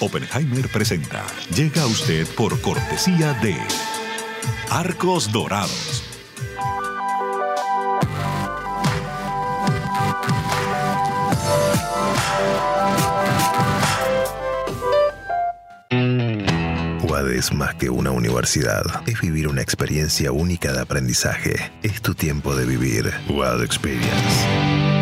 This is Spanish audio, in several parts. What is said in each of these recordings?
Oppenheimer presenta. Llega a usted por cortesía de Arcos Dorados. Es más que una universidad. Es vivir una experiencia única de aprendizaje. Es tu tiempo de vivir. UAD Experience.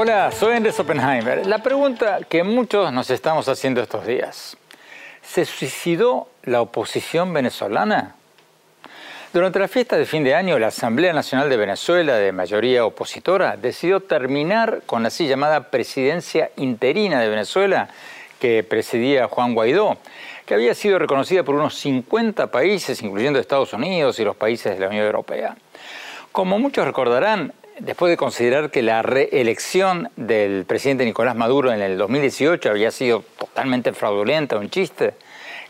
Hola, soy Andrés Oppenheimer. La pregunta que muchos nos estamos haciendo estos días. ¿Se suicidó la oposición venezolana? Durante la fiesta de fin de año, la Asamblea Nacional de Venezuela, de mayoría opositora, decidió terminar con la así llamada presidencia interina de Venezuela que presidía Juan Guaidó, que había sido reconocida por unos 50 países, incluyendo Estados Unidos y los países de la Unión Europea. Como muchos recordarán, después de considerar que la reelección del presidente Nicolás Maduro en el 2018 había sido totalmente fraudulenta, un chiste,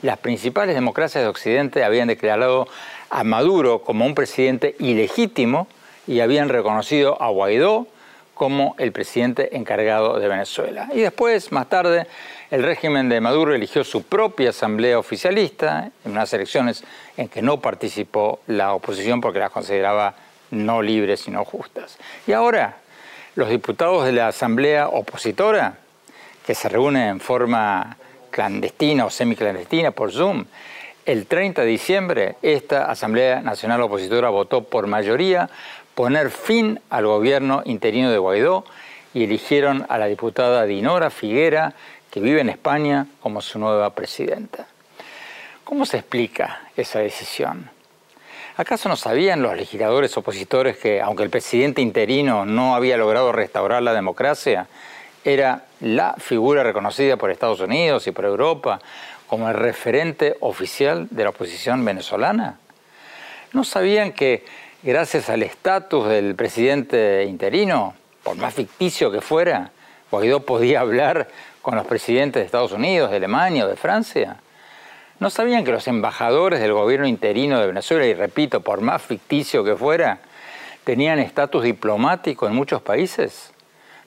las principales democracias de Occidente habían declarado a Maduro como un presidente ilegítimo y habían reconocido a Guaidó como el presidente encargado de Venezuela. Y después, más tarde, el régimen de Maduro eligió su propia asamblea oficialista en unas elecciones en que no participó la oposición porque las consideraba no libres sino justas. Y ahora, los diputados de la asamblea opositora, que se reúnen en forma clandestina o semiclandestina por Zoom, el 30 de diciembre esta Asamblea Nacional Opositora votó por mayoría poner fin al gobierno interino de Guaidó y eligieron a la diputada Dinora Figuera, que vive en España, como su nueva presidenta. ¿Cómo se explica esa decisión? ¿Acaso no sabían los legisladores opositores que, aunque el presidente interino no había logrado restaurar la democracia, era la figura reconocida por Estados Unidos y por Europa como el referente oficial de la oposición venezolana? ¿No sabían que gracias al estatus del presidente interino, por más ficticio que fuera, Guaidó podía hablar con los presidentes de Estados Unidos, de Alemania o de Francia? ¿No sabían que los embajadores del gobierno interino de Venezuela, y repito, por más ficticio que fuera, tenían estatus diplomático en muchos países?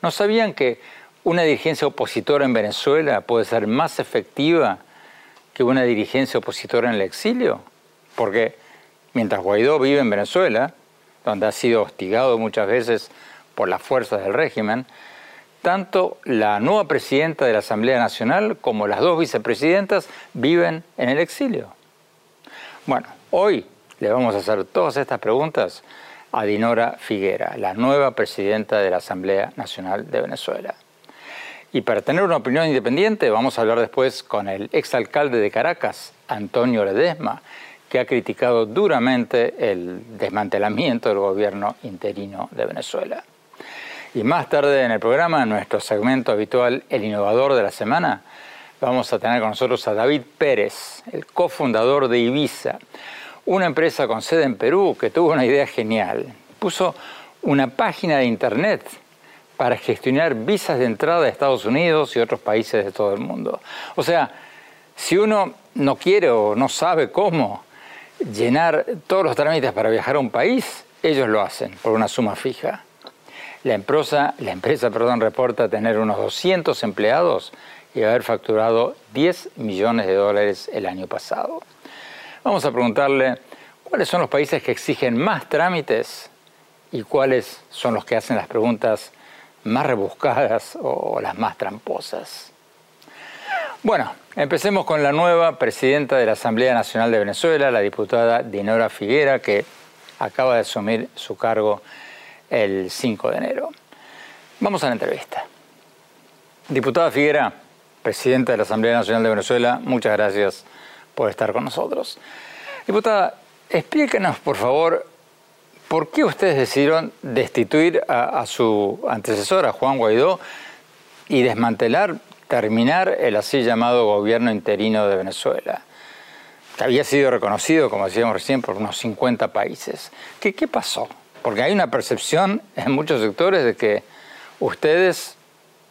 ¿No sabían que una dirigencia opositora en Venezuela puede ser más efectiva que una dirigencia opositora en el exilio, porque mientras Guaidó vive en Venezuela, donde ha sido hostigado muchas veces por las fuerzas del régimen, tanto la nueva presidenta de la Asamblea Nacional como las dos vicepresidentas viven en el exilio. Bueno, hoy le vamos a hacer todas estas preguntas a Dinora Figuera, la nueva presidenta de la Asamblea Nacional de Venezuela. Y para tener una opinión independiente vamos a hablar después con el exalcalde de Caracas, Antonio Ledesma, que ha criticado duramente el desmantelamiento del gobierno interino de Venezuela. Y más tarde en el programa, en nuestro segmento habitual El Innovador de la Semana, vamos a tener con nosotros a David Pérez, el cofundador de Ibiza, una empresa con sede en Perú que tuvo una idea genial. Puso una página de internet para gestionar visas de entrada a Estados Unidos y otros países de todo el mundo. O sea, si uno no quiere o no sabe cómo llenar todos los trámites para viajar a un país, ellos lo hacen por una suma fija. La empresa, la empresa perdón, reporta tener unos 200 empleados y haber facturado 10 millones de dólares el año pasado. Vamos a preguntarle cuáles son los países que exigen más trámites y cuáles son los que hacen las preguntas más rebuscadas o las más tramposas. Bueno, empecemos con la nueva presidenta de la Asamblea Nacional de Venezuela, la diputada Dinora Figuera, que acaba de asumir su cargo el 5 de enero. Vamos a la entrevista. Diputada Figuera, presidenta de la Asamblea Nacional de Venezuela, muchas gracias por estar con nosotros. Diputada, explíquenos, por favor, por qué ustedes decidieron destituir a, su antecesora, Juan Guaidó, y desmantelar, terminar el así llamado gobierno interino de Venezuela, que había sido reconocido, como decíamos recién, por unos 50 países. ¿Qué, qué pasó? Porque hay una percepción en muchos sectores de que ustedes,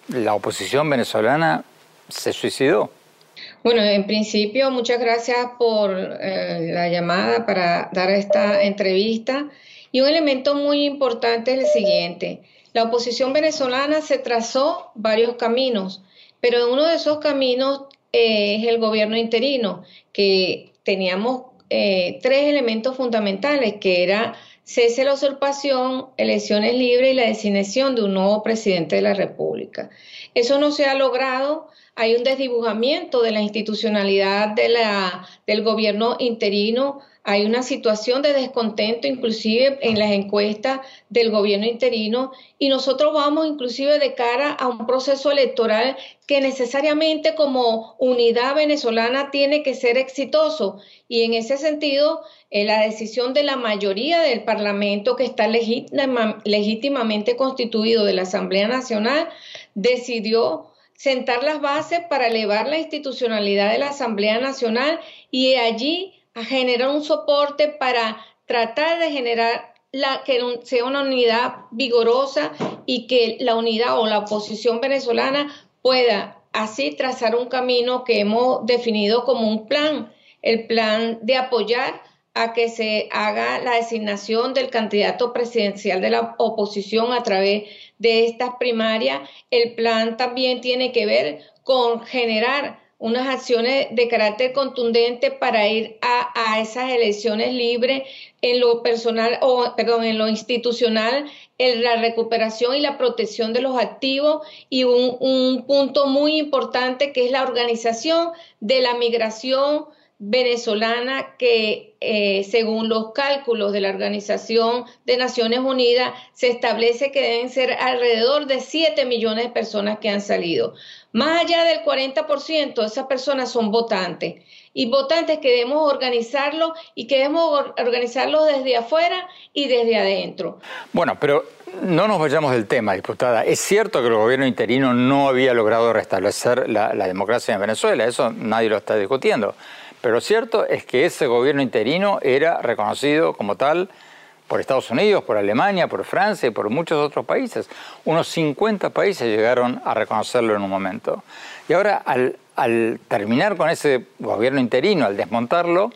la oposición venezolana, se suicidó. Bueno, en principio, muchas gracias por eh, la llamada para dar esta entrevista. Y un elemento muy importante es el siguiente. La oposición venezolana se trazó varios caminos, pero uno de esos caminos eh, es el gobierno interino, que teníamos eh, tres elementos fundamentales, que era cese la usurpación, elecciones libres y la designación de un nuevo presidente de la República. Eso no se ha logrado hay un desdibujamiento de la institucionalidad del gobierno interino, hay una situación de descontento inclusive en las encuestas del gobierno interino y nosotros vamos inclusive de cara a un proceso electoral que necesariamente como unidad venezolana tiene que ser exitoso. Y en ese sentido eh, la decisión de la mayoría del Parlamento que está legítimamente constituido de la Asamblea Nacional decidió sentar las bases para elevar la institucionalidad de la Asamblea Nacional y allí a generar un soporte para tratar de generar la, que sea una unidad vigorosa y que la unidad o la oposición venezolana pueda así trazar un camino que hemos definido como un plan, el plan de apoyar a que se haga la designación del candidato presidencial de la oposición a través de estas primarias. El plan también tiene que ver con generar unas acciones de carácter contundente para ir a, esas elecciones libres en lo personal o perdón en lo institucional en la recuperación y la protección de los activos y un punto muy importante que es la organización de la migración venezolana que, eh, según los cálculos de la Organización de Naciones Unidas, se establece que deben ser alrededor de 7 millones de personas que han salido. Más allá del 40% de esas personas son votantes. Y votantes que debemos organizarlo y que debemos organizarlo desde afuera y desde adentro. Bueno, pero no nos vayamos del tema, diputada. Es cierto que el gobierno interino no había logrado restablecer la, la democracia en Venezuela, eso nadie lo está discutiendo. Pero cierto es que ese gobierno interino era reconocido como tal por Estados Unidos, por Alemania, por Francia y por muchos otros países. Unos 50 países llegaron a reconocerlo en un momento. Y ahora, al, terminar con ese gobierno interino, al desmontarlo,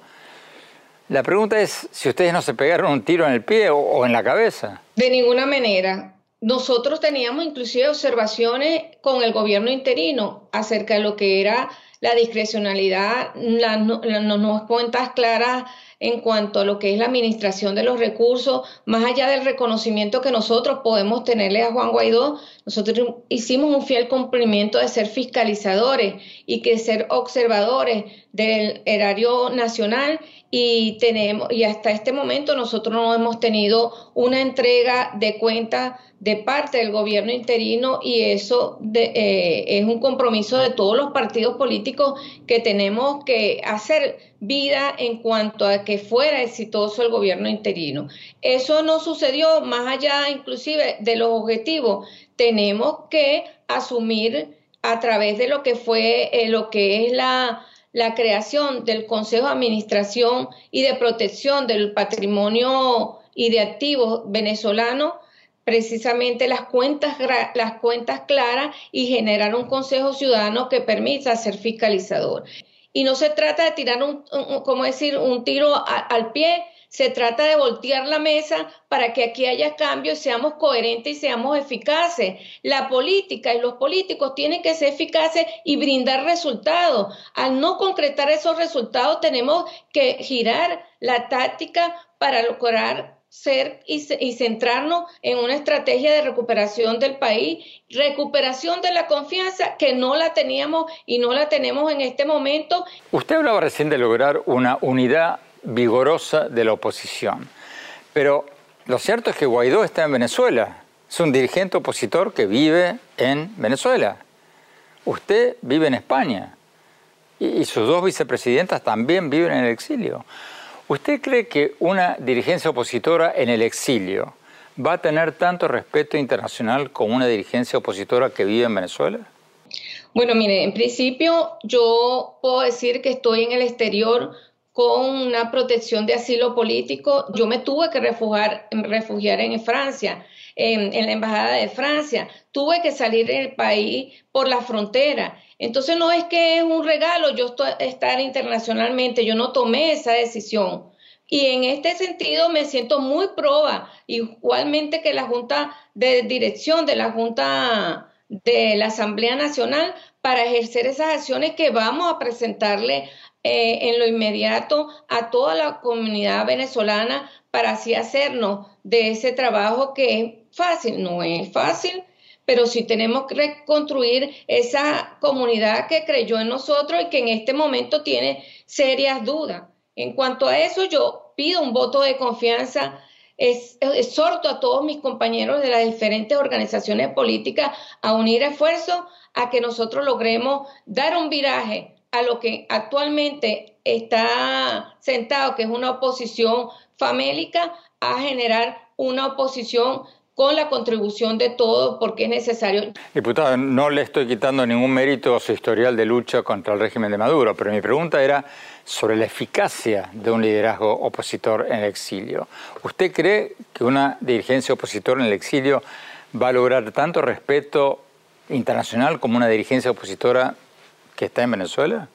la pregunta es si ustedes no se pegaron un tiro en el pie o en la cabeza. De ninguna manera. Nosotros teníamos inclusive observaciones con el gobierno interino acerca de lo que era la discrecionalidad, las no, cuentas claras en cuanto a lo que es la administración de los recursos, más allá del reconocimiento que nosotros podemos tenerle a Juan Guaidó, nosotros hicimos un fiel cumplimiento de ser fiscalizadores y que ser observadores del erario nacional y tenemos y hasta este momento nosotros no hemos tenido una entrega de cuentas de parte del gobierno interino y eso eh, es un compromiso de todos los partidos políticos que tenemos que hacer vida en cuanto a que fuera exitoso el gobierno interino. Eso no sucedió más allá inclusive de los objetivos. Tenemos que asumir a través de lo que fue eh, lo que es la la creación del Consejo de Administración y de Protección del Patrimonio y de Activos venezolano, precisamente las cuentas, las cuentas claras y generar un Consejo Ciudadano que permita ser fiscalizador. Y no se trata de tirar un, como decir, un tiro al pie, se trata de voltear la mesa para que aquí haya cambios, seamos coherentes y seamos eficaces. La política y los políticos tienen que ser eficaces y brindar resultados. Al no concretar esos resultados tenemos que girar la táctica para lograr ser y, centrarnos en una estrategia de recuperación del país, recuperación de la confianza que no la teníamos y no la tenemos en este momento. Usted hablaba recién de lograr una unidad vigorosa de la oposición, pero lo cierto es que Guaidó está en Venezuela, es un dirigente opositor que vive en Venezuela. Usted vive en España y sus dos vicepresidentas también viven en el exilio. ¿Usted cree que una dirigencia opositora en el exilio va a tener tanto respeto internacional como una dirigencia opositora que vive en Venezuela? Bueno, mire, en principio yo puedo decir que estoy en el exterior con una protección de asilo político. Yo me tuve que refugiar, refugiar en Francia, en, en la Embajada de Francia. Tuve que salir del país por la frontera. Entonces no es que es un regalo yo estar internacionalmente, yo no tomé esa decisión. Y en este sentido me siento muy proba, igualmente que la Junta de Dirección de la Junta de la Asamblea Nacional, para ejercer esas acciones que vamos a presentarle eh, en lo inmediato a toda la comunidad venezolana para así hacernos de ese trabajo que es fácil, no es fácil, pero sí tenemos que reconstruir esa comunidad que creyó en nosotros y que en este momento tiene serias dudas. En cuanto a eso, yo pido un voto de confianza, exhorto a todos mis compañeros de las diferentes organizaciones políticas a unir esfuerzos a que nosotros logremos dar un viraje a lo que actualmente está sentado, que es una oposición famélica, a generar una oposición con la contribución de todos porque es necesario. Diputado, no le estoy quitando ningún mérito a su historial de lucha contra el régimen de Maduro, pero mi pregunta era sobre la eficacia de un liderazgo opositor en el exilio. ¿Usted cree que una dirigencia opositora en el exilio va a lograr tanto respeto internacional como una dirigencia opositora que está en Venezuela?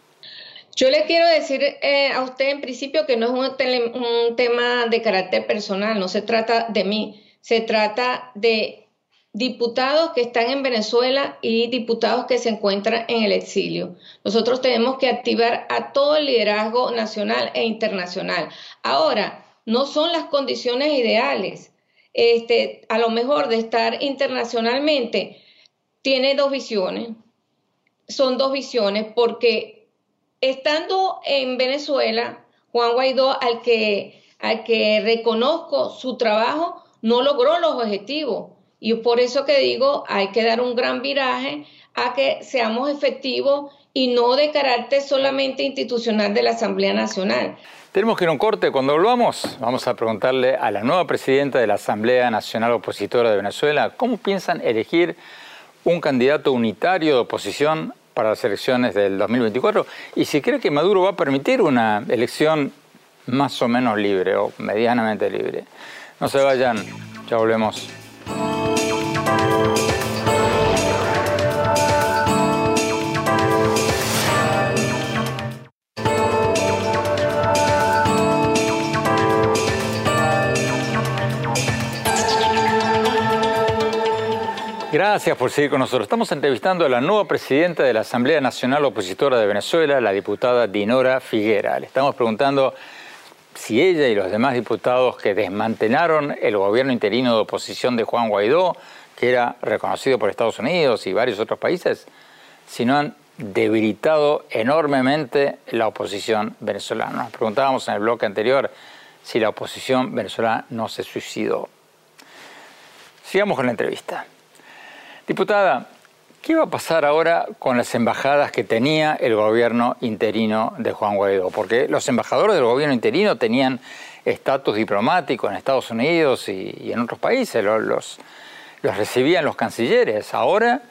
Yo le quiero decir eh, a usted en principio que no es un, un tema de carácter personal, no se trata de mí se trata de diputados que están en Venezuela y diputados que se encuentran en el exilio. Nosotros tenemos que activar a todo el liderazgo nacional e internacional. Ahora, no son las condiciones ideales. Este, a lo mejor de estar internacionalmente, tiene dos visiones. Son dos visiones porque estando en Venezuela, Juan Guaidó, al que, al que reconozco su trabajo, no logró los objetivos. Y por eso que digo, hay que dar un gran viraje a que seamos efectivos y no de carácter solamente institucional de la Asamblea Nacional. Tenemos que ir a un corte. Cuando volvamos, vamos a preguntarle a la nueva presidenta de la Asamblea Nacional Opositora de Venezuela cómo piensan elegir un candidato unitario de oposición para las elecciones del 2024 y si cree que Maduro va a permitir una elección más o menos libre o medianamente libre. No se vayan, ya volvemos. Gracias por seguir con nosotros. Estamos entrevistando a la nueva presidenta de la Asamblea Nacional Opositora de Venezuela, la diputada Dinora Figuera. Le estamos preguntando si ella y los demás diputados que desmantelaron el gobierno interino de oposición de Juan Guaidó, que era reconocido por Estados Unidos y varios otros países, si no han debilitado enormemente la oposición venezolana. Nos preguntábamos en el bloque anterior si la oposición venezolana no se suicidó. Sigamos con la entrevista. Diputada, ¿Qué va a pasar ahora con las embajadas que tenía el gobierno interino de Juan Guaidó? Porque los embajadores del gobierno interino tenían estatus diplomático en Estados Unidos y, en otros países, los, los, recibían los cancilleres. Ahora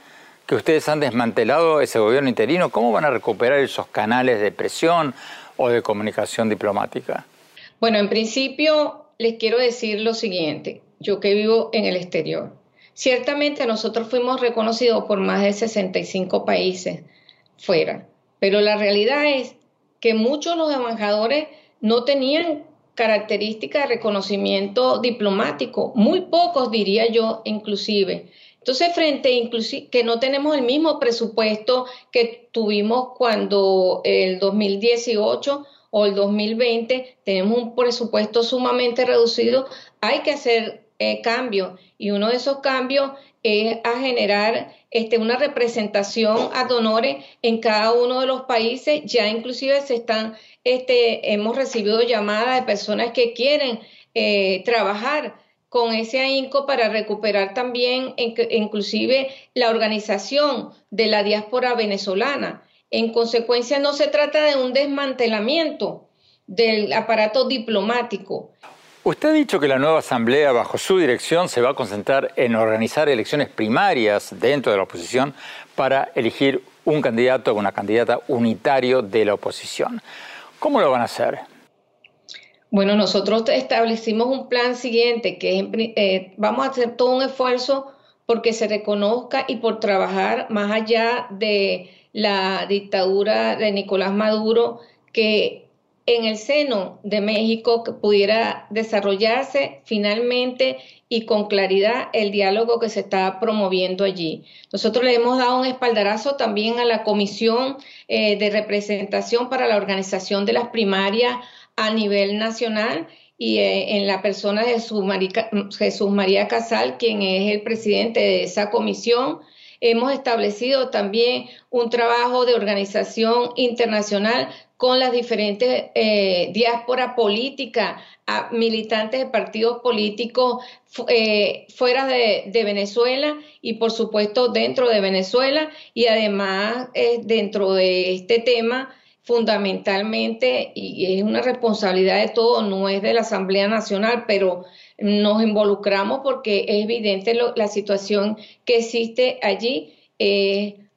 que ustedes han desmantelado ese gobierno interino, ¿cómo van a recuperar esos canales de presión o de comunicación diplomática? Bueno, en principio les quiero decir lo siguiente, yo que vivo en el exterior. Ciertamente nosotros fuimos reconocidos por más de 65 países fuera, pero la realidad es que muchos de los embajadores no tenían características de reconocimiento diplomático, muy pocos diría yo inclusive. Entonces, frente inclusive que no tenemos el mismo presupuesto que tuvimos cuando el 2018 o el 2020 tenemos un presupuesto sumamente reducido, hay que hacer eh, cambios y uno de esos cambios es a generar este, una representación ad honores en cada uno de los países. Ya inclusive se están, este, hemos recibido llamadas de personas que quieren eh, trabajar con ese ahínco para recuperar también inclusive la organización de la diáspora venezolana. En consecuencia, no se trata de un desmantelamiento del aparato diplomático. Usted ha dicho que la nueva Asamblea, bajo su dirección, se va a concentrar en organizar elecciones primarias dentro de la oposición para elegir un candidato o una candidata unitario de la oposición. ¿Cómo lo van a hacer? Bueno, nosotros establecimos un plan siguiente, que eh, vamos a hacer todo un esfuerzo porque se reconozca y por trabajar más allá de la dictadura de Nicolás Maduro, que en el seno de México pudiera desarrollarse finalmente y con claridad el diálogo que se está promoviendo allí. Nosotros le hemos dado un espaldarazo también a la Comisión eh, de Representación para la Organización de las Primarias a nivel nacional y eh, en la persona de Jesús María Casal, quien es el presidente de esa comisión. Hemos establecido también un trabajo de organización internacional con las diferentes eh, diáspora política, militantes de partidos políticos eh, fuera de, Venezuela y por supuesto dentro de Venezuela. Y además dentro de este tema fundamentalmente, y es una responsabilidad de todos, no es de la Asamblea Nacional, pero nos involucramos porque es evidente la situación que existe allí,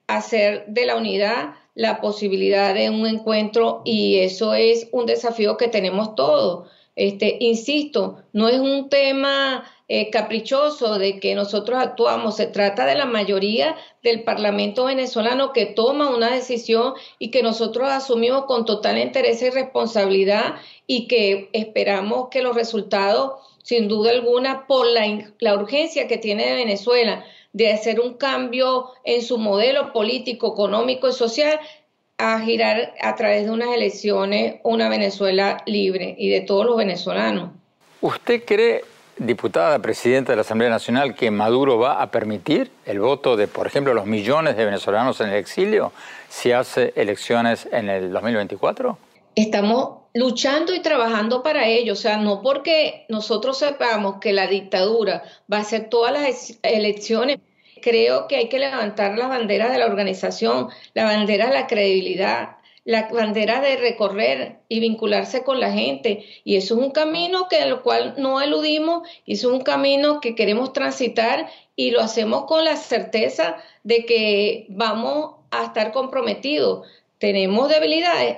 hacer de la unidad la posibilidad de un encuentro y eso es un desafío que tenemos todos. Este, insisto, no es un tema eh, caprichoso de que nosotros actuamos, se trata de la mayoría del Parlamento venezolano que toma una decisión y que nosotros asumimos con total interés y responsabilidad y que esperamos que los resultados, sin duda alguna, por la, la urgencia que tiene Venezuela de hacer un cambio en su modelo político, económico y social, a girar a través de unas elecciones una Venezuela libre y de todos los venezolanos. ¿Usted cree diputada presidenta de la Asamblea Nacional que Maduro va a permitir el voto de, por ejemplo, los millones de venezolanos en el exilio si hace elecciones en el 2024? Estamos luchando y trabajando para ello, o sea, no porque nosotros sepamos que la dictadura va a hacer todas las elecciones, creo que hay que levantar la bandera de la organización, la bandera de la credibilidad, la bandera de recorrer y vincularse con la gente. Y eso es un camino que el cual no eludimos, es un camino que queremos transitar y lo hacemos con la certeza de que vamos a estar comprometidos. ¿Tenemos debilidades?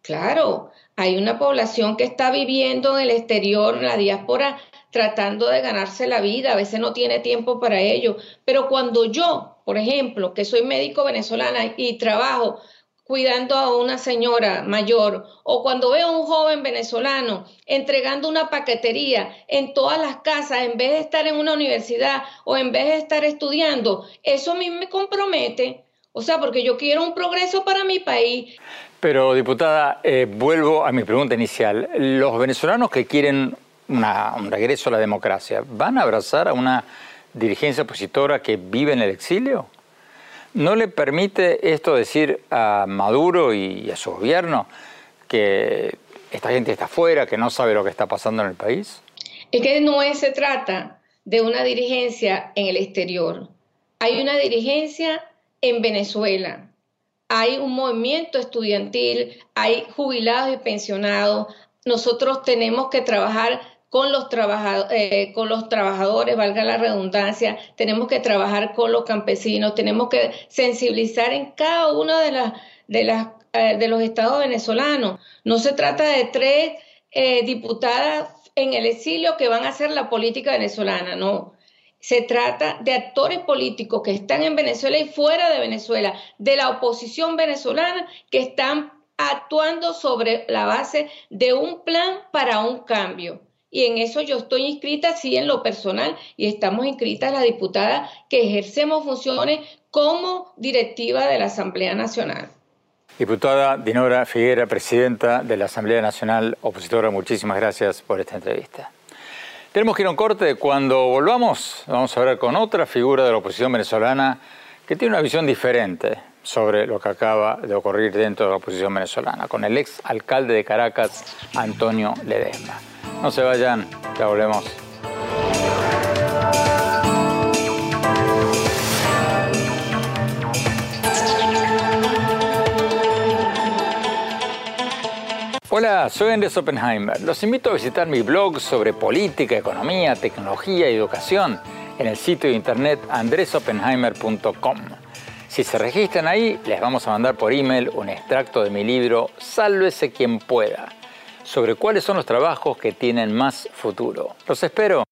Claro, hay una población que está viviendo en el exterior, la diáspora, tratando de ganarse la vida, a veces no tiene tiempo para ello. Pero cuando yo, por ejemplo, que soy médico venezolana y trabajo cuidando a una señora mayor o cuando veo a un joven venezolano entregando una paquetería en todas las casas en vez de estar en una universidad o en vez de estar estudiando, eso a mí me compromete. O sea, porque yo quiero un progreso para mi país. Pero, diputada, eh, vuelvo a mi pregunta inicial. Los venezolanos que quieren un regreso a la democracia, ¿van a abrazar a una dirigencia opositora que vive en el exilio? ¿No le permite esto decir a Maduro y a su gobierno que esta gente está afuera, que no sabe lo que está pasando en el país? Es que no se trata de una dirigencia en el exterior. Hay una dirigencia en Venezuela. Hay un movimiento estudiantil, hay jubilados y pensionados. Nosotros tenemos que trabajar con los, eh, con los trabajadores, valga la redundancia, tenemos que trabajar con los campesinos, tenemos que sensibilizar en cada uno de, las de, las, eh, de los estados venezolanos. No se trata de tres eh, diputadas en el exilio que van a hacer la política venezolana, no. Se trata de actores políticos que están en Venezuela y fuera de Venezuela, de la oposición venezolana que están actuando sobre la base de un plan para un cambio y en eso yo estoy inscrita, sí, en lo personal, y estamos inscritas la diputada que ejercemos funciones como directiva de la Asamblea Nacional. Diputada Dinora Figuera, presidenta de la Asamblea Nacional Opositora, muchísimas gracias por esta entrevista. Tenemos que ir a un corte. Cuando volvamos, vamos a hablar con otra figura de la oposición venezolana que tiene una visión diferente sobre lo que acaba de ocurrir dentro de la oposición venezolana, con el ex alcalde de Caracas, Antonio Ledesma. No se vayan, ya volvemos. Hola, soy Andrés Oppenheimer. Los invito a visitar mi blog sobre política, economía, tecnología y educación en el sitio de internet andresoppenheimer.com. Si se registran ahí, les vamos a mandar por email un extracto de mi libro Sálvese quien pueda, sobre cuáles son los trabajos que tienen más futuro. Los espero.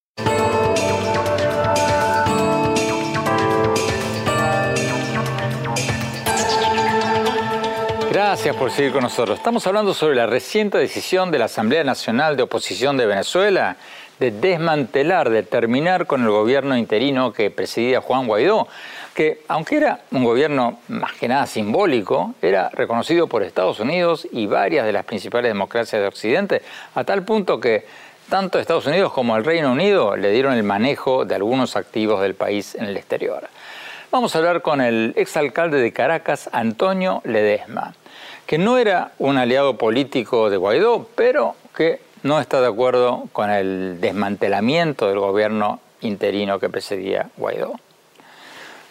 Gracias por seguir con nosotros. Estamos hablando sobre la reciente decisión de la Asamblea Nacional de Oposición de Venezuela de desmantelar, de terminar con el gobierno interino que presidía Juan Guaidó, que aunque era un gobierno más que nada simbólico, era reconocido por Estados Unidos y varias de las principales democracias de Occidente, a tal punto que tanto Estados Unidos como el Reino Unido le dieron el manejo de algunos activos del país en el exterior. Vamos a hablar con el exalcalde de Caracas, Antonio Ledesma que no era un aliado político de Guaidó, pero que no está de acuerdo con el desmantelamiento del gobierno interino que precedía Guaidó.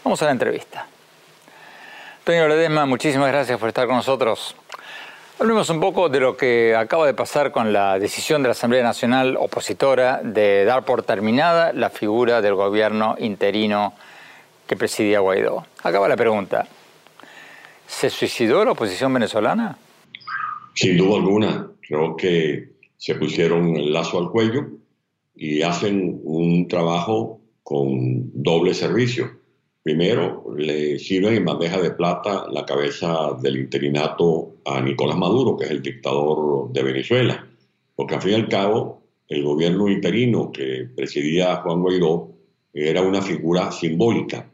Vamos a la entrevista. Antonio Ledesma, muchísimas gracias por estar con nosotros. Hablemos un poco de lo que acaba de pasar con la decisión de la Asamblea Nacional opositora de dar por terminada la figura del gobierno interino que presidía Guaidó. Acaba la pregunta. ¿Se suicidó la oposición venezolana? Sin duda alguna. Creo que se pusieron el lazo al cuello y hacen un trabajo con doble servicio. Primero, le sirven en bandeja de plata la cabeza del interinato a Nicolás Maduro, que es el dictador de Venezuela, porque al fin y al cabo el gobierno interino que presidía Juan Guaidó era una figura simbólica,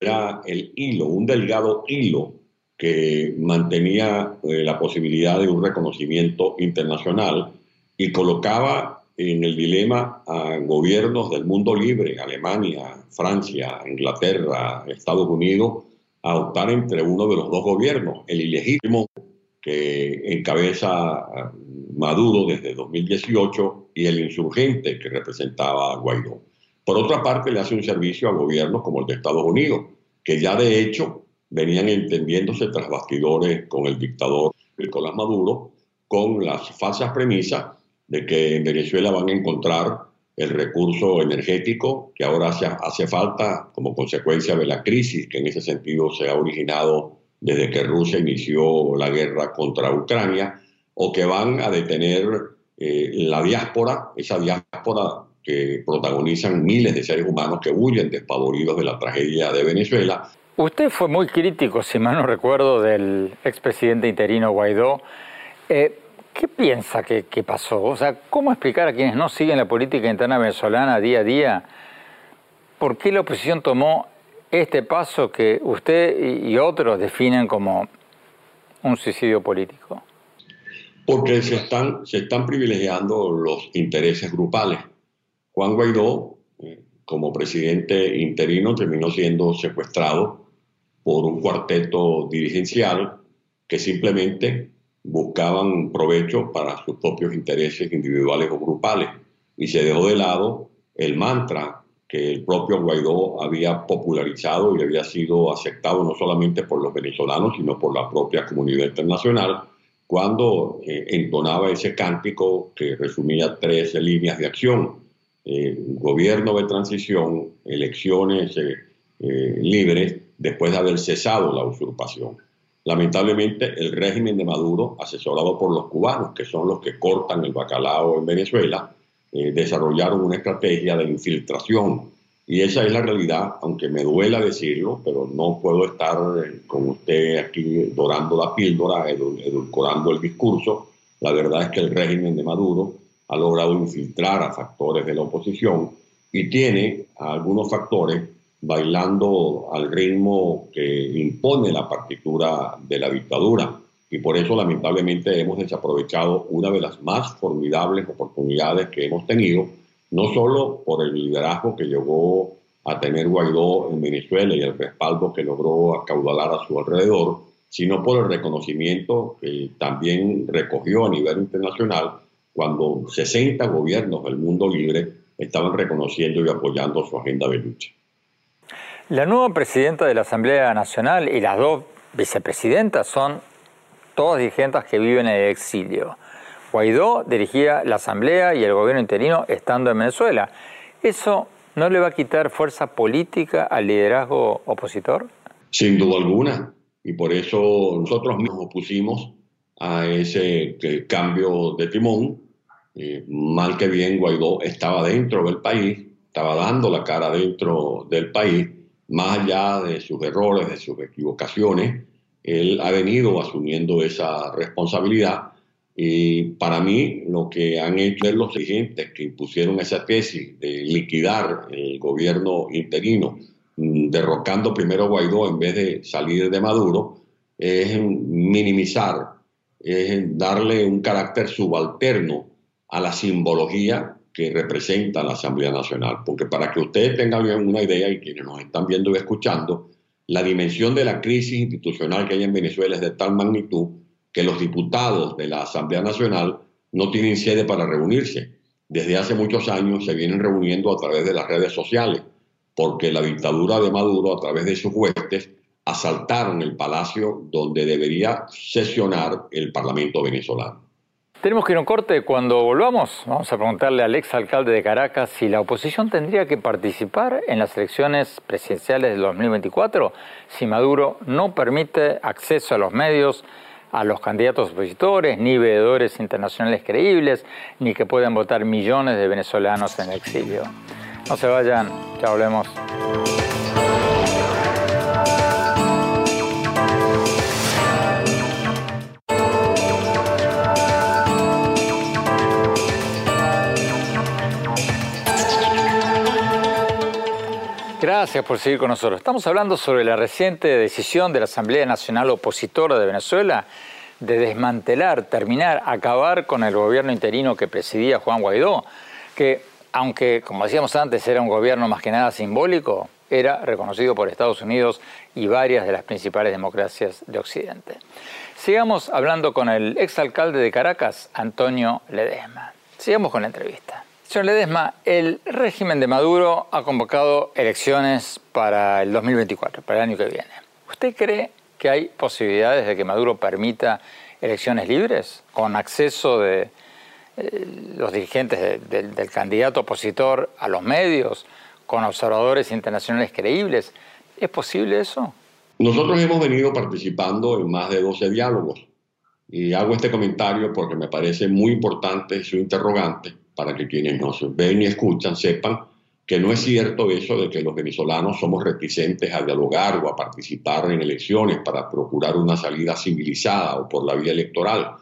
era el hilo, un delgado hilo que mantenía eh, la posibilidad de un reconocimiento internacional y colocaba en el dilema a gobiernos del mundo libre, Alemania, Francia, Inglaterra, Estados Unidos, a optar entre uno de los dos gobiernos, el ilegítimo que encabeza Maduro desde 2018 y el insurgente que representaba a Guaidó. Por otra parte, le hace un servicio a gobiernos como el de Estados Unidos, que ya de hecho venían entendiéndose tras bastidores con el dictador Nicolás Maduro, con las falsas premisas de que en Venezuela van a encontrar el recurso energético que ahora hace, hace falta como consecuencia de la crisis que en ese sentido se ha originado desde que Rusia inició la guerra contra Ucrania, o que van a detener eh, la diáspora, esa diáspora que protagonizan miles de seres humanos que huyen despavoridos de la tragedia de Venezuela Usted fue muy crítico, si mal no recuerdo, del expresidente interino Guaidó. Eh, ¿Qué piensa que, pasó? O sea, ¿cómo explicar a quienes no siguen la política interna venezolana día a día por qué la oposición tomó este paso que usted y otros definen como un suicidio político? Porque se están, se están privilegiando los intereses grupales. Juan Guaidó, eh, como presidente interino, terminó siendo secuestrado por un cuarteto dirigencial que simplemente buscaban provecho para sus propios intereses individuales o grupales y se dejó de lado el mantra que el propio Guaidó había popularizado y había sido aceptado no solamente por los venezolanos, sino por la propia comunidad internacional, cuando eh, entonaba ese cántico que resumía tres líneas de acción. Eh, gobierno de transición, elecciones eh, libres después de haber cesado la usurpación. Lamentablemente, el régimen de Maduro, asesorado por los cubanos, que son los que cortan el bacalao en Venezuela, eh, desarrollaron una estrategia de infiltración. Y esa es la realidad, aunque me duela decirlo, pero no puedo estar eh, con usted aquí dorando la píldora, edulcorando el discurso. La verdad es que el régimen de Maduro ha logrado infiltrar a factores de la oposición y tiene algunos factores bailando al ritmo que impone la partitura de la dictadura. y por eso lamentablemente hemos desaprovechado una de las más formidables oportunidades que hemos tenido, no solo por el liderazgo que llegó a tener Guaidó en Venezuela y el respaldo que logró acaudalar a su alrededor, sino por el reconocimiento que también recogió a nivel internacional cuando 60 gobiernos del mundo libre estaban reconociendo y apoyando su agenda de lucha. La nueva presidenta de la Asamblea Nacional y las dos vicepresidentas son todas dirigentes que viven en el exilio. Guaidó dirigía la Asamblea y el gobierno interino estando en Venezuela. ¿Eso no le va a quitar fuerza política al liderazgo opositor? Sin duda alguna. Y por eso nosotros nos opusimos a ese cambio de timón. Eh, mal que bien, Guaidó estaba dentro del país, estaba dando la cara dentro del país, más allá de sus errores, de sus equivocaciones él ha venido asumiendo esa responsabilidad. Y para mí lo que han hecho los dirigentes que impusieron esa tesis de liquidar el gobierno interino, mm, derrocando primero a Guaidó en vez de salir de Maduro, es minimizar, es darle un carácter subalterno a la simbología que representa la Asamblea Nacional. Porque para que ustedes tengan una idea y quienes nos están viendo y escuchando, la dimensión de la crisis institucional que hay en Venezuela es de tal magnitud que los diputados de la Asamblea Nacional no tienen sede para reunirse. Desde hace muchos años se vienen reuniendo a través de las redes sociales, porque la dictadura de Maduro, a través de sus huestes, asaltaron el palacio donde debería sesionar el Parlamento venezolano. Tenemos que ir a un corte. Cuando volvamos, vamos a preguntarle al ex alcalde de Caracas si la oposición tendría que participar en las elecciones presidenciales del 2024 si Maduro no permite acceso a los medios a los candidatos opositores, ni veedores internacionales creíbles, ni que puedan votar millones de venezolanos en exilio. No se vayan, ya volvemos. Gracias por seguir con nosotros. Estamos hablando sobre la reciente decisión de la Asamblea Nacional Opositora de Venezuela de desmantelar, terminar, acabar con el gobierno interino que presidía Juan Guaidó, que aunque, como decíamos antes, era un gobierno más que nada simbólico, era reconocido por Estados Unidos y varias de las principales democracias de Occidente. Sigamos hablando con el exalcalde de Caracas, Antonio Ledesma. Sigamos con la entrevista. Señor Ledesma, el régimen de Maduro ha convocado elecciones para el 2024, para el año que viene. ¿Usted cree que hay posibilidades de que Maduro permita elecciones libres, con acceso de eh, los dirigentes del candidato opositor a los medios, con observadores internacionales creíbles? ¿Es posible eso? Nosotros hemos venido participando en más de 12 diálogos y hago este comentario porque me parece muy importante su interrogante para que quienes nos ven y escuchan sepan que no es cierto eso de que los venezolanos somos reticentes a dialogar o a participar en elecciones para procurar una salida civilizada o por la vía electoral.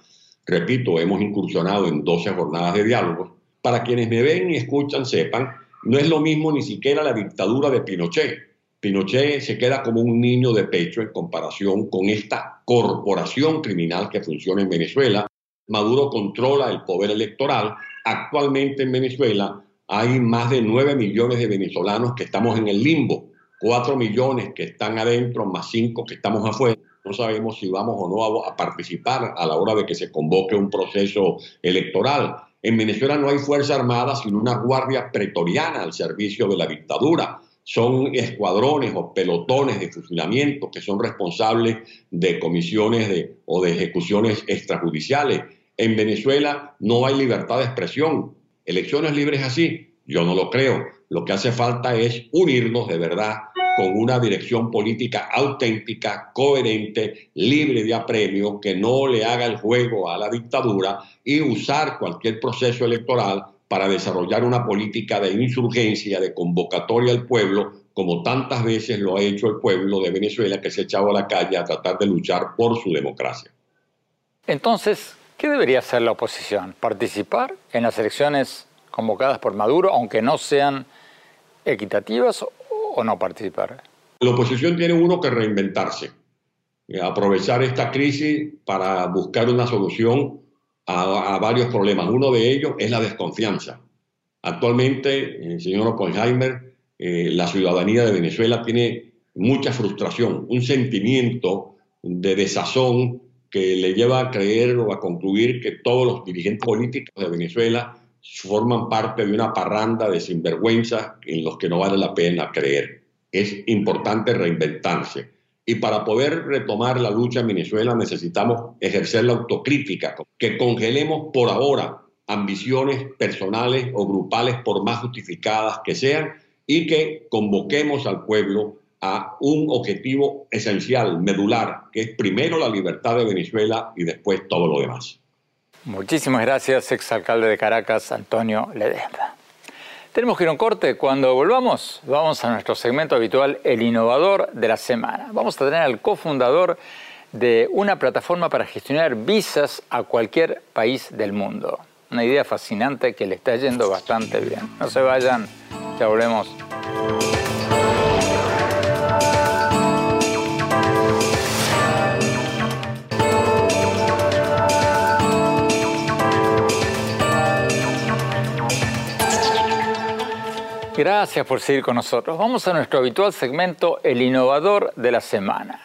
Repito, hemos incursionado en 12 jornadas de diálogo. Para quienes me ven y escuchan sepan, no es lo mismo ni siquiera la dictadura de Pinochet. Pinochet se queda como un niño de pecho en comparación con esta corporación criminal que funciona en Venezuela. Maduro controla el poder electoral Actualmente en Venezuela hay más de 9 millones de venezolanos que estamos en el limbo, 4 millones que están adentro, más 5 que estamos afuera. No sabemos si vamos o no a, participar a la hora de que se convoque un proceso electoral. En Venezuela no hay Fuerza Armada, sino una guardia pretoriana al servicio de la dictadura. Son escuadrones o pelotones de fusilamiento que son responsables de comisiones de, o de ejecuciones extrajudiciales en Venezuela no hay libertad de expresión. Elecciones libres así, yo no lo creo. Lo que hace falta es unirnos de verdad con una dirección política auténtica, coherente, libre de apremio, que no le haga el juego a la dictadura y usar cualquier proceso electoral para desarrollar una política de insurgencia, de convocatoria al pueblo, como tantas veces lo ha hecho el pueblo de Venezuela que se ha echado a la calle a tratar de luchar por su democracia. Entonces, ¿Qué debería hacer la oposición? ¿Participar en las elecciones convocadas por Maduro, aunque no sean equitativas, o no participar? La oposición tiene uno que reinventarse. eh, aprovechar esta crisis para buscar una solución a, varios problemas. Uno de ellos es la desconfianza. Actualmente, el señor Oppenheimer, eh, la ciudadanía de Venezuela tiene mucha frustración, un sentimiento de desazón que le lleva a creer o a concluir que todos los dirigentes políticos de Venezuela forman parte de una parranda de sinvergüenza en los que no vale la pena creer. Es importante reinventarse. Y para poder retomar la lucha en Venezuela necesitamos ejercer la autocrítica, que congelemos por ahora ambiciones personales o grupales, por más justificadas que sean, y que convoquemos al pueblo a un objetivo esencial, medular, que es primero la libertad de Venezuela y después todo lo demás. Muchísimas gracias, exalcalde de Caracas, Antonio Ledesma. Tenemos que ir a un corte. Cuando volvamos, vamos a nuestro segmento habitual, El Innovador de la Semana. Vamos a tener al cofundador de una plataforma para gestionar visas a cualquier país del mundo. Una idea fascinante que le está yendo bastante bien. No se vayan, ya volvemos. Gracias por seguir con nosotros. Vamos a nuestro habitual segmento, El Innovador de la Semana.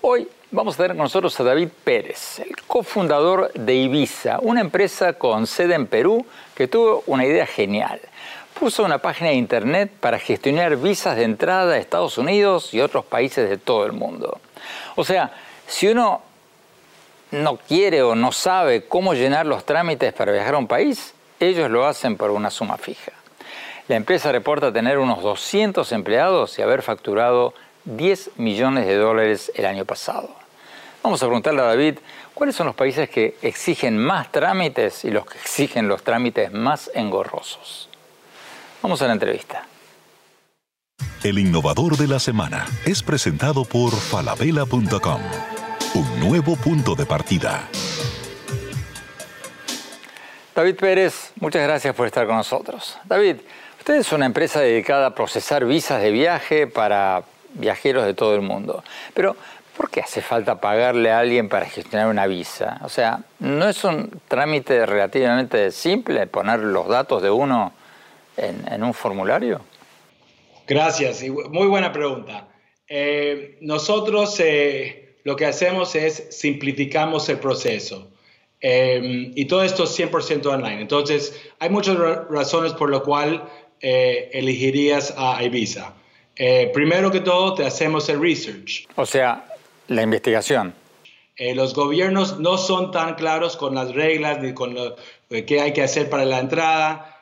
Hoy vamos a tener con nosotros a David Pérez, el cofundador de Ibiza, una empresa con sede en Perú que tuvo una idea genial. Puso una página de internet para gestionar visas de entrada a Estados Unidos y otros países de todo el mundo. O sea, si uno no quiere o no sabe cómo llenar los trámites para viajar a un país, ellos lo hacen por una suma fija. La empresa reporta tener unos 200 empleados y haber facturado 10 millones de dólares el año pasado. Vamos a preguntarle a David cuáles son los países que exigen más trámites y los que exigen los trámites más engorrosos. Vamos a la entrevista. El innovador de la semana es presentado por falabella.com, un nuevo punto de partida. David Pérez, muchas gracias por estar con nosotros. David, Usted es una empresa dedicada a procesar visas de viaje para viajeros de todo el mundo. Pero, ¿por qué hace falta pagarle a alguien para gestionar una visa? O sea, ¿no es un trámite relativamente simple poner los datos de uno en, un formulario? Gracias, muy buena pregunta. Eh, nosotros eh, lo que hacemos es simplificamos el proceso. Eh, y todo esto es 100% online. Entonces, hay muchas razones por lo cual eh, elegirías a Ibiza? Eh, primero que todo, te hacemos el research. O sea, la investigación. Eh, los gobiernos no son tan claros con las reglas ni con lo que hay que hacer para la entrada.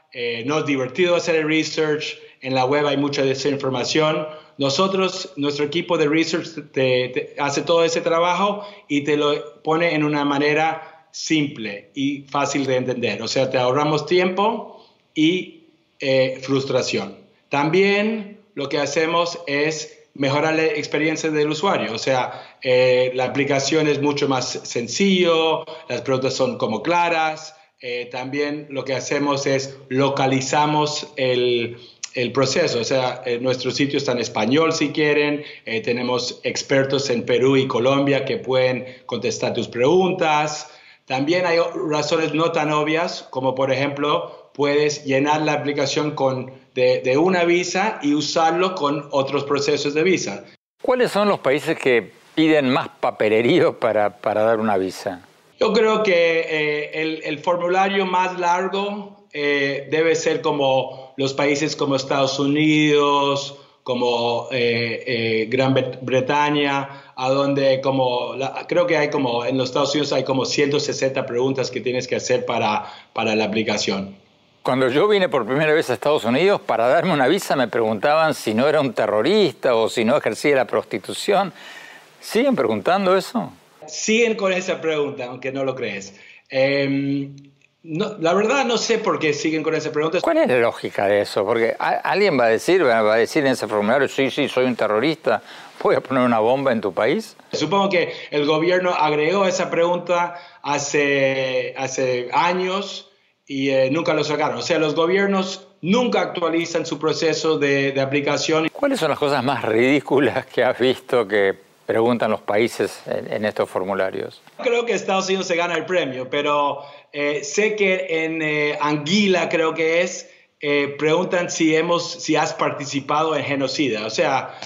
no es divertido hacer el research. En la web hay mucha desinformación. Nosotros, nuestro equipo de research te, hace todo ese trabajo y te lo pone en una manera simple y fácil de entender. O sea, te ahorramos tiempo y eh, frustración. También lo que hacemos es mejorar la experiencia del usuario, o sea, eh, la aplicación es mucho más sencillo, las preguntas son como claras, eh, también lo que hacemos es localizamos el, el proceso, o sea, nuestro sitio está en español si quieren, tenemos expertos en Perú y Colombia que pueden contestar tus preguntas, también hay razones no tan obvias, como por ejemplo puedes llenar la aplicación con, de, una visa y usarlo con otros procesos de visa. ¿Cuáles son los países que piden más papelerío para, dar una visa? Yo creo que eh, el, formulario más largo eh, debe ser como los países como Estados Unidos, como eh, Gran Bretaña, a donde como, creo que hay como, en los Estados Unidos hay como 160 preguntas que tienes que hacer para, para la aplicación. Cuando yo vine por primera vez a Estados Unidos, para darme una visa me preguntaban si no era un terrorista o si no ejercía la prostitución. ¿Siguen preguntando eso? Siguen con esa pregunta, aunque no lo crees. Em, la verdad no sé por qué siguen con esa pregunta. ¿Cuál es la lógica de eso? Porque alguien va a decir, va a decir en ese formulario, sí, sí, soy un terrorista, voy a poner una bomba en tu país. Supongo que el gobierno agregó esa pregunta hace, hace años y eh, nunca lo sacaron. O sea, los gobiernos nunca actualizan su proceso de, aplicación. ¿Cuáles son las cosas más ridículas que has visto que Preguntan los países en, estos formularios. Creo que Estados Unidos se gana el premio, pero eh, sé que en eh, Anguila creo que es, eh, preguntan si, hemos, si has participado en genocida. O sea,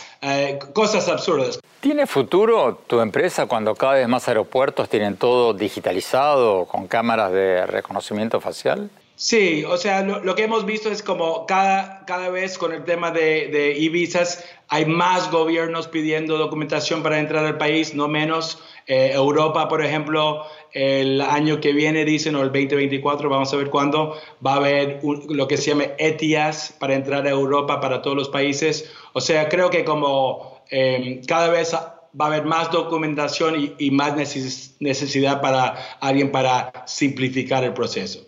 cosas absurdas. ¿Tiene futuro tu empresa cuando cada vez más aeropuertos tienen todo digitalizado con cámaras de reconocimiento facial? Sí, o sea, lo, que hemos visto es como cada, cada vez con el tema de, e-visas hay más gobiernos pidiendo documentación para entrar al país, no menos. Eh, Europa, por ejemplo, el año que viene, dicen, o el 2024, vamos a ver cuándo, va a haber lo que se llama ETIAS para entrar a Europa para todos los países. O sea, creo que como em, cada vez va a haber más documentación y más necesidad para alguien para simplificar el proceso.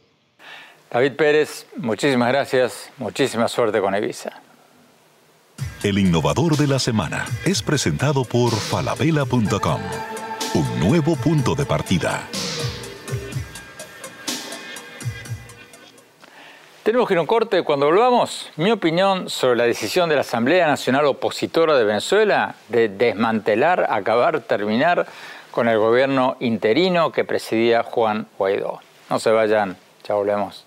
David Pérez, muchísimas gracias, muchísima suerte con Evisa. El innovador de la semana es presentado por falabella.com, un nuevo punto de partida. Tenemos que ir a un corte. Cuando volvamos, mi opinión sobre la decisión de la Asamblea Nacional Opositora de Venezuela de desmantelar, acabar, terminar con el gobierno interino que presidía Juan Guaidó. No se vayan, ya volvemos.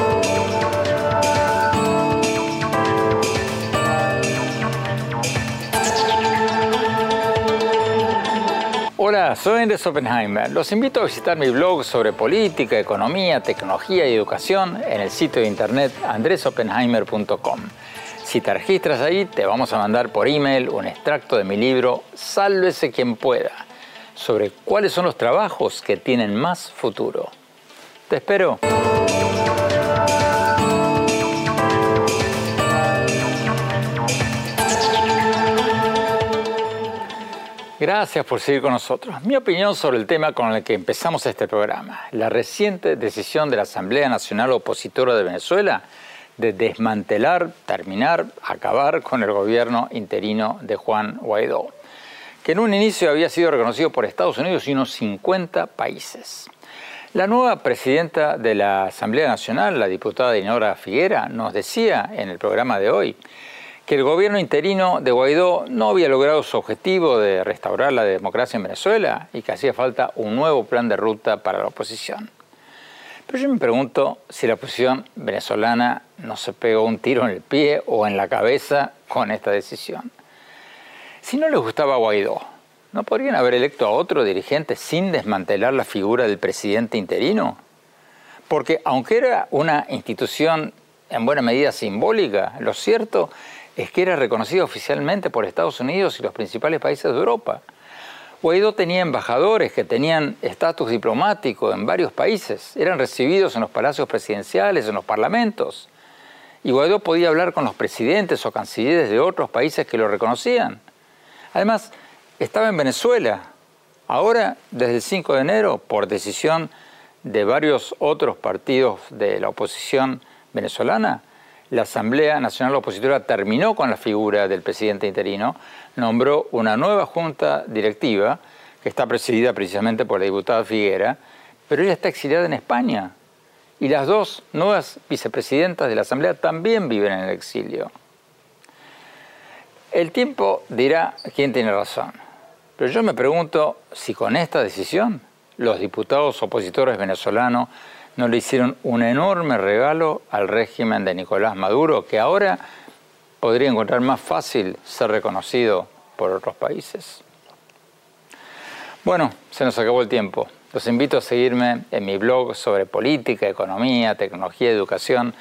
Hola, soy Andrés Oppenheimer. Los invito a visitar mi blog sobre política, economía, tecnología y educación en el sitio de internet andresoppenheimer.com. Si te registras ahí, te vamos a mandar por email un extracto de mi libro Sálvese quien pueda, sobre cuáles son los trabajos que tienen más futuro. Te espero. Gracias por seguir con nosotros. Mi opinión sobre el tema con el que empezamos este programa, la reciente decisión de la Asamblea Nacional Opositora de Venezuela de desmantelar, terminar, acabar con el gobierno interino de Juan Guaidó, que en un inicio había sido reconocido por Estados Unidos y unos 50 países. La nueva presidenta de la Asamblea Nacional, la diputada Dinora Figuera, nos decía en el programa de hoy que el gobierno interino de Guaidó no había logrado su objetivo de restaurar la democracia en Venezuela y que hacía falta un nuevo plan de ruta para la oposición. Pero yo me pregunto si la oposición venezolana no se pegó un tiro en el pie o en la cabeza con esta decisión. Si no les gustaba Guaidó, ¿no podrían haber electo a otro dirigente sin desmantelar la figura del presidente interino? Porque aunque era una institución en buena medida simbólica, lo cierto es que era reconocido oficialmente por Estados Unidos y los principales países de Europa. Guaidó tenía embajadores que tenían estatus diplomático en varios países, eran recibidos en los palacios presidenciales, en los parlamentos. Y Guaidó podía hablar con los presidentes o cancilleres de otros países que lo reconocían. Además, estaba en Venezuela. Ahora, desde el 5 de enero, por decisión de varios otros partidos de la oposición venezolana, la Asamblea Nacional Opositora terminó con la figura del presidente interino, nombró una nueva junta directiva que está presidida precisamente por la diputada Figuera, pero ella está exiliada en España y las dos nuevas vicepresidentas de la Asamblea también viven en el exilio. El tiempo dirá quién tiene razón, pero yo me pregunto si con esta decisión los diputados opositores venezolanos no le hicieron un enorme regalo al régimen de Nicolás Maduro, que ahora podría encontrar más fácil ser reconocido por otros países. Bueno, se nos acabó el tiempo. Los invito a seguirme en mi blog sobre política, economía, tecnología educación,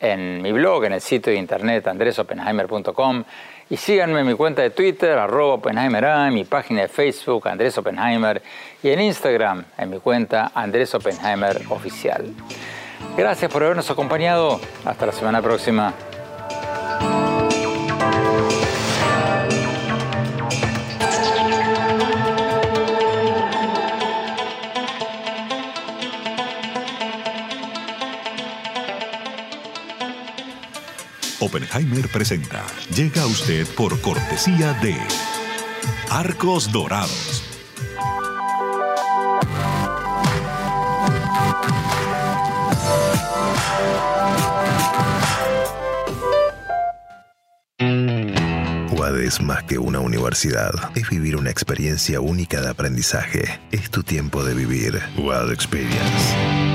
en mi blog, en el sitio de internet andresopenheimer.com y síganme en mi cuenta de Twitter, arroba Oppenheimer en mi página de Facebook, Andrés Oppenheimer, y en Instagram, en mi cuenta Andrés Oppenheimer Oficial. Gracias por habernos acompañado. Hasta la semana próxima. Oppenheimer presenta. Llega a usted por cortesía de Arcos Dorados. UAD es más que una universidad. Es vivir una experiencia única de aprendizaje. Es tu tiempo de vivir. UAD Experience.